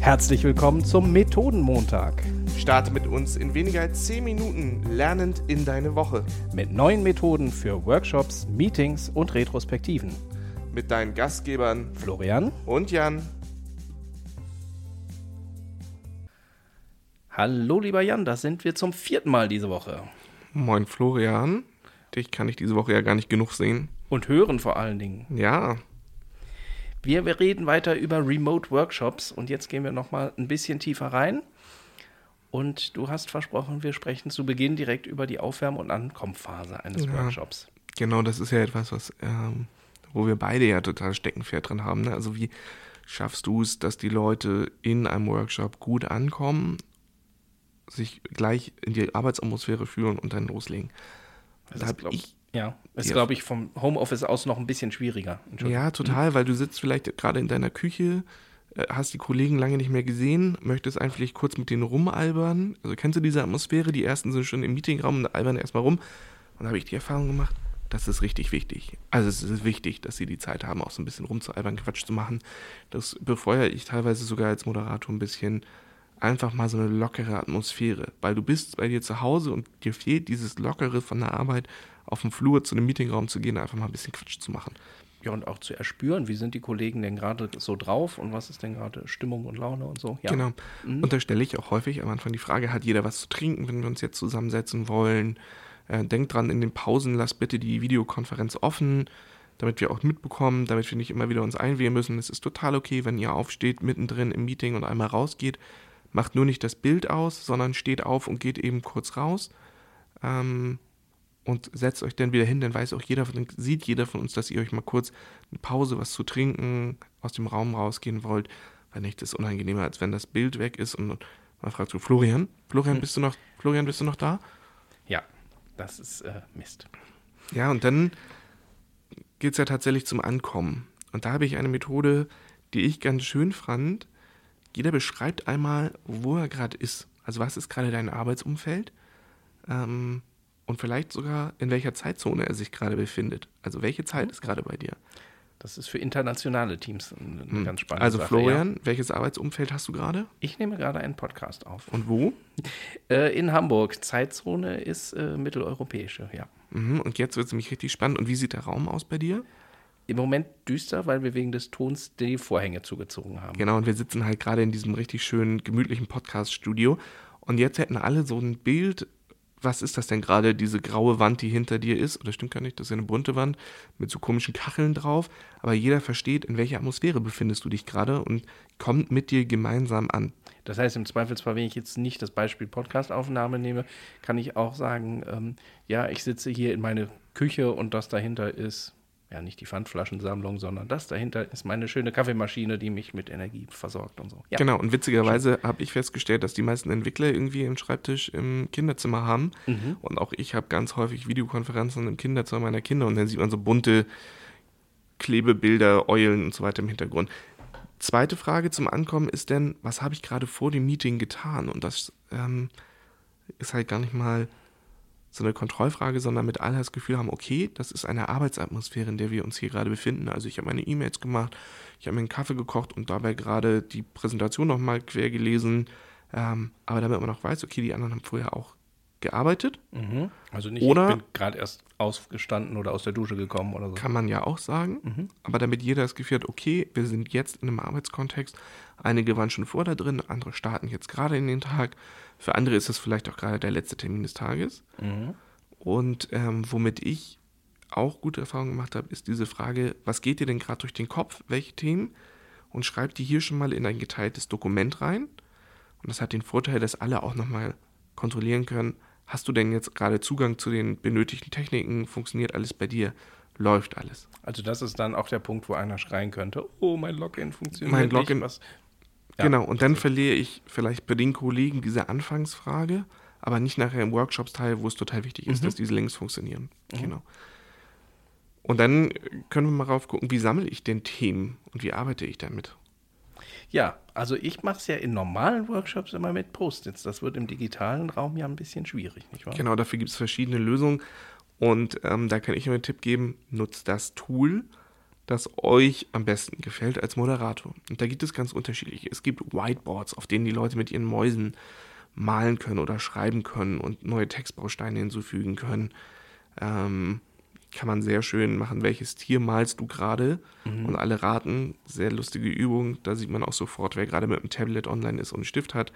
Herzlich willkommen zum Methodenmontag. Starte mit uns in weniger als 10 Minuten lernend in deine Woche. Mit neuen Methoden für Workshops, Meetings und Retrospektiven. Mit deinen Gastgebern Florian und Jan. Hallo lieber Jan, da sind wir zum vierten Mal diese Woche. Moin Florian. Dich kann ich diese Woche ja gar nicht genug sehen. Und hören vor allen Dingen. Ja, Wir, wir reden weiter über Remote Workshops und jetzt gehen wir nochmal ein bisschen tiefer rein. Und du hast versprochen, wir sprechen zu Beginn direkt über die Aufwärm- und Ankommenphase eines Ja. Workshops. genau, das ist ja etwas, was, ähm, wo wir beide ja total Steckenpferd drin haben. Ne? Also wie schaffst du es, dass die Leute in einem Workshop gut ankommen, sich gleich in die Arbeitsatmosphäre fühlen und dann loslegen? Das Da ist, hab glaub, ich- ja, ist, glaube ich, vom Homeoffice aus noch ein bisschen schwieriger. Ja, total, weil du sitzt vielleicht gerade in deiner Küche, äh, hast die Kollegen lange nicht mehr gesehen, möchtest einfach kurz mit denen rumalbern. Also kennst du diese Atmosphäre? Die ersten sind schon im Meetingraum und albern erstmal rum. Und da habe ich die Erfahrung gemacht, das ist richtig wichtig. Also es ist wichtig, dass sie die Zeit haben, auch so ein bisschen rumzualbern, Quatsch zu machen. Das befeuere ich teilweise sogar als Moderator ein bisschen. Einfach mal so eine lockere Atmosphäre, weil du bist bei dir zu Hause und dir fehlt dieses Lockere von der Arbeit, auf dem Flur zu einem Meetingraum zu gehen, einfach mal ein bisschen Quatsch zu machen. Ja, und auch zu erspüren, wie sind die Kollegen denn gerade so drauf und was ist denn gerade Stimmung und Laune und so. Ja. Genau. Mhm. Und da stelle ich auch häufig am Anfang die Frage, hat jeder was zu trinken, wenn wir uns jetzt zusammensetzen wollen? Äh, denkt dran, in den Pausen lasst bitte die Videokonferenz offen, damit wir auch mitbekommen, damit wir nicht immer wieder uns einwählen müssen. Es ist total okay, wenn ihr aufsteht mittendrin im Meeting und einmal rausgeht. Macht nur nicht das Bild aus, sondern steht auf und geht eben kurz raus. Ähm, und setzt euch dann wieder hin, dann weiß auch jeder, von, sieht jeder von uns, dass ihr euch mal kurz eine Pause, was zu trinken, aus dem Raum rausgehen wollt, weil nichts ist unangenehmer, als wenn das Bild weg ist und man fragt so, Florian, Florian, Hm. bist du noch, Florian, bist du noch da? Ja, das ist äh, Mist. Ja, und dann geht es ja tatsächlich zum Ankommen. Und da habe ich eine Methode, die ich ganz schön fand. Jeder beschreibt einmal, wo er gerade ist. Also was ist gerade dein Arbeitsumfeld? Ähm, und vielleicht sogar, in welcher Zeitzone er sich gerade befindet. Also welche Zeit ist gerade bei dir? Das ist für internationale Teams eine, Hm. ganz spannende Also Sache. Florian, welches Arbeitsumfeld hast du gerade? Ja. Ich nehme gerade einen Podcast auf. Und wo? Äh, in Hamburg. Zeitzone ist äh, mitteleuropäische, ja. Mhm, und jetzt wird es nämlich richtig spannend. Und wie sieht der Raum aus bei dir? Im Moment düster, weil wir wegen des Tons die Vorhänge zugezogen haben. Genau, und wir sitzen halt gerade in diesem richtig schönen, gemütlichen Podcast-Studio. Und jetzt hätten alle so ein Bild. Was ist das denn gerade, diese graue Wand, die hinter dir ist? Oder stimmt gar nicht, das ist ja eine bunte Wand mit so komischen Kacheln drauf. Aber jeder versteht, in welcher Atmosphäre befindest du dich gerade und kommt mit dir gemeinsam an. Das heißt, im Zweifelsfall, wenn ich jetzt nicht das Beispiel Podcastaufnahme nehme, kann ich auch sagen, ähm, ja, ich sitze hier in meine Küche und das dahinter ist, ja, nicht die Pfandflaschensammlung, sondern das dahinter ist meine schöne Kaffeemaschine, die mich mit Energie versorgt und so. Ja, Genau, und witzigerweise habe ich festgestellt, dass die meisten Entwickler irgendwie einen Schreibtisch im Kinderzimmer haben. Mhm. Und auch ich habe ganz häufig Videokonferenzen im Kinderzimmer meiner Kinder und dann sieht man so bunte Klebebilder, Eulen und so weiter im Hintergrund. Zweite Frage zum Ankommen ist denn, was habe ich gerade vor dem Meeting getan? Und das ähm, ist halt gar nicht mal so eine Kontrollfrage, sondern mit alle das Gefühl haben, okay, das ist eine Arbeitsatmosphäre, in der wir uns hier gerade befinden. Also ich habe meine E-Mails gemacht, ich habe mir einen Kaffee gekocht und dabei gerade die Präsentation nochmal quer gelesen. Ähm, aber damit man auch weiß, okay, die anderen haben vorher auch gearbeitet, Mhm. Also nicht, Oder- ich bin gerade erst aufgestanden oder aus der Dusche gekommen oder so. kann man ja auch sagen. Mhm. Aber damit jeder das Gefühl hat, okay, wir sind jetzt in einem Arbeitskontext. Einige waren schon vor da drin, andere starten jetzt gerade in den Tag. Für andere ist es vielleicht auch gerade der letzte Termin des Tages. Mhm. Und ähm, womit ich auch gute Erfahrungen gemacht habe, ist diese Frage, was geht dir denn gerade durch den Kopf, welche Themen? Und schreib die hier schon mal in ein geteiltes Dokument rein. Und das hat den Vorteil, dass alle auch nochmal kontrollieren können, hast du denn jetzt gerade Zugang zu den benötigten Techniken? Funktioniert alles bei dir? Läuft alles? Also das ist dann auch der Punkt, wo einer schreien könnte, oh, mein Login funktioniert Mein nicht. Login- Was? Ja, genau, und dann verliere ich vielleicht bei den Kollegen diese Anfangsfrage, aber nicht nachher im Workshops-Teil, wo es total wichtig ist, Mhm. dass diese Links funktionieren. Mhm. Genau. Und dann können wir mal rauf gucken, wie sammle ich denn Themen und wie arbeite ich damit? Ja, also ich mache es ja in normalen Workshops immer mit Post-its. Das wird im digitalen Raum ja ein bisschen schwierig, nicht wahr? Genau, dafür gibt es verschiedene Lösungen. Und ähm, da kann ich nur einen Tipp geben, nutzt das Tool. das euch am besten gefällt als Moderator. Und da gibt es ganz unterschiedliche. Es gibt Whiteboards, auf denen die Leute mit ihren Mäusen malen können oder schreiben können und neue Textbausteine hinzufügen können. Ähm, kann man sehr schön machen, welches Tier malst du gerade mhm. und alle raten. Sehr lustige Übung. Da sieht man auch sofort, wer gerade mit dem Tablet online ist und einen Stift hat.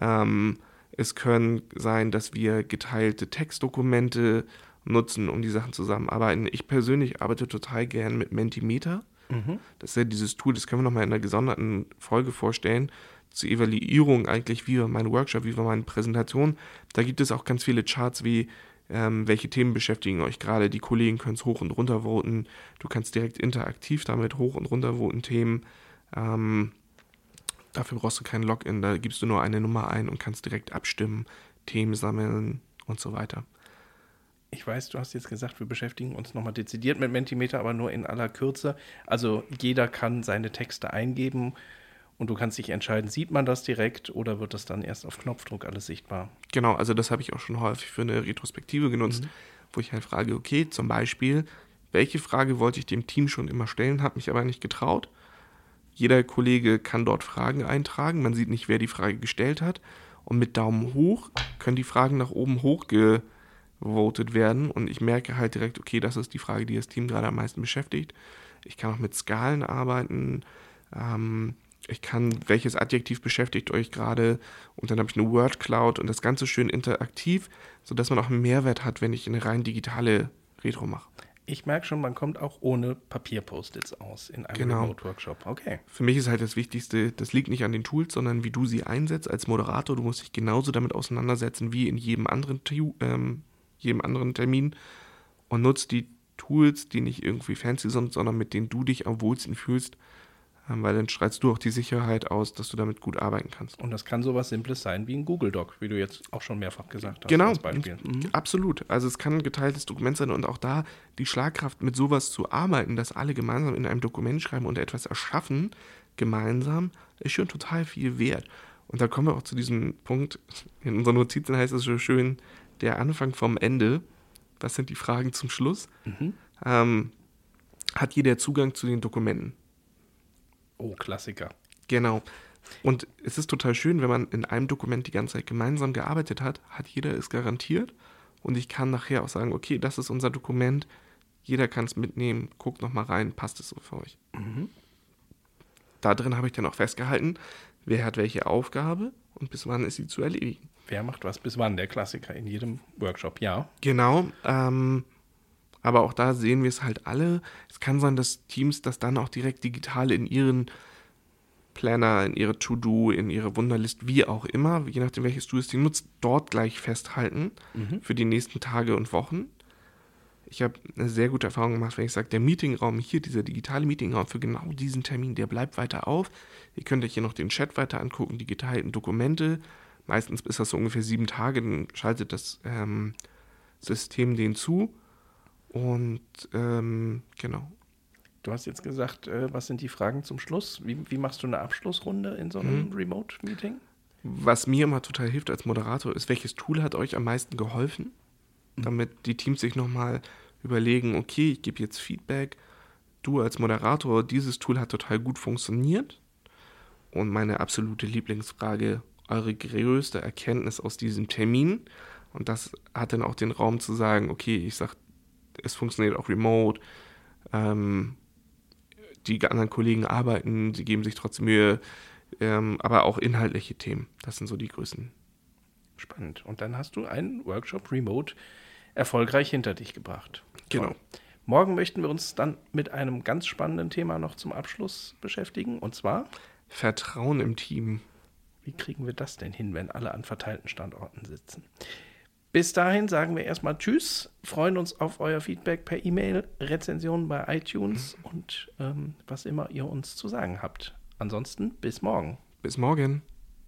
Ähm, es können sein, dass wir geteilte Textdokumente nutzen, um die Sachen zusammenarbeiten. Ich persönlich arbeite total gern mit Mentimeter. Mhm. Das ist ja dieses Tool, das können wir nochmal in einer gesonderten Folge vorstellen, zur Evaluierung eigentlich, wie war mein Workshop, wie war meine Präsentation. Da gibt es auch ganz viele Charts wie, ähm, welche Themen beschäftigen euch gerade. Die Kollegen können es hoch und runter voten. Du kannst direkt interaktiv damit hoch und runter voten Themen. Ähm, dafür brauchst du kein Login, da gibst du nur eine Nummer ein und kannst direkt abstimmen, Themen sammeln und so weiter ich weiß, du hast jetzt gesagt, wir beschäftigen uns nochmal dezidiert mit Mentimeter, aber nur in aller Kürze. Also jeder kann seine Texte eingeben und du kannst dich entscheiden, sieht man das direkt oder wird das dann erst auf Knopfdruck alles sichtbar? Genau, also das habe ich auch schon häufig für eine Retrospektive genutzt, mhm. wo ich halt frage, okay, zum Beispiel, welche Frage wollte ich dem Team schon immer stellen, habe mich aber nicht getraut. Jeder Kollege kann dort Fragen eintragen, man sieht nicht, wer die Frage gestellt hat. Und mit Daumen hoch können die Fragen nach oben hochge voted werden und ich merke halt direkt, okay, das ist die Frage, die das Team gerade am meisten beschäftigt. Ich kann auch mit Skalen arbeiten. Ähm, ich kann, welches Adjektiv beschäftigt euch gerade und dann habe ich eine Word Cloud und das Ganze schön interaktiv, sodass man auch einen Mehrwert hat, wenn ich eine rein digitale Retro mache. Ich merke schon, man kommt auch ohne Papier-Post-its aus in einem genau. Remote-Workshop. Okay. Für mich ist halt das Wichtigste, das liegt nicht an den Tools, sondern wie du sie einsetzt als Moderator. Du musst dich genauso damit auseinandersetzen wie in jedem anderen ähm, jedem anderen Termin und nutzt die Tools, die nicht irgendwie fancy sind, sondern mit denen du dich am wohlsten fühlst, weil dann strahlst du auch die Sicherheit aus, dass du damit gut arbeiten kannst. Und das kann sowas Simples sein wie ein Google Doc, wie du jetzt auch schon mehrfach gesagt hast. Genau, als Beispiel. Mhm. absolut. Also es kann ein geteiltes Dokument sein und auch da die Schlagkraft mit sowas zu arbeiten, dass alle gemeinsam in einem Dokument schreiben und etwas erschaffen, gemeinsam, ist schon total viel wert. Und da kommen wir auch zu diesem Punkt, in unseren Notizen heißt es so schön, der Anfang vom Ende, was sind die Fragen zum Schluss, mhm. ähm, hat jeder Zugang zu den Dokumenten. Oh, Klassiker. Genau. Und es ist total schön, wenn man in einem Dokument die ganze Zeit gemeinsam gearbeitet hat, hat jeder es garantiert. Und ich kann nachher auch sagen, okay, das ist unser Dokument, jeder kann es mitnehmen, guckt nochmal rein, passt es so für euch. Mhm. Da drin habe ich dann auch festgehalten, wer hat welche Aufgabe und bis wann ist sie zu erledigen. Wer macht was bis wann? Der Klassiker in jedem Workshop, ja. Genau. Ähm, aber auch da sehen wir es halt alle. Es kann sein, dass Teams das dann auch direkt digital in ihren Planner, in ihre To-Do, in ihre Wunderlist, wie auch immer, je nachdem welches du es nutzt, dort gleich festhalten mhm. für die nächsten Tage und Wochen. Ich habe eine sehr gute Erfahrung gemacht, wenn ich sage, der Meetingraum hier, dieser digitale Meetingraum für genau diesen Termin, der bleibt weiter auf. Ihr könnt euch hier noch den Chat weiter angucken, die geteilten Dokumente, Meistens ist das so ungefähr sieben Tage, dann schaltet das ähm, System den zu. Und ähm, genau. Du hast jetzt gesagt, äh, was sind die Fragen zum Schluss? Wie, wie machst du eine Abschlussrunde in so einem mhm. Remote-Meeting? Was mir immer total hilft als Moderator, ist, welches Tool hat euch am meisten geholfen? Mhm. Damit die Teams sich nochmal überlegen, okay, ich gebe jetzt Feedback. Du als Moderator, dieses Tool hat total gut funktioniert. Und meine absolute Lieblingsfrage, eure größte Erkenntnis aus diesem Termin? Und das hat dann auch den Raum zu sagen, okay, ich sag, es funktioniert auch remote. Ähm, die anderen Kollegen arbeiten, sie geben sich trotzdem Mühe, ähm, aber auch inhaltliche Themen. Das sind so die Größen. Spannend. Und dann hast du einen Workshop remote erfolgreich hinter dich gebracht. Genau. Toll. Morgen möchten wir uns dann mit einem ganz spannenden Thema noch zum Abschluss beschäftigen, und zwar Vertrauen im Team. Wie kriegen wir das denn hin, wenn alle an verteilten Standorten sitzen? Bis dahin sagen wir erstmal Tschüss, freuen uns auf euer Feedback per E-Mail, Rezensionen bei iTunes und ähm, was immer ihr uns zu sagen habt. Ansonsten bis morgen. Bis morgen.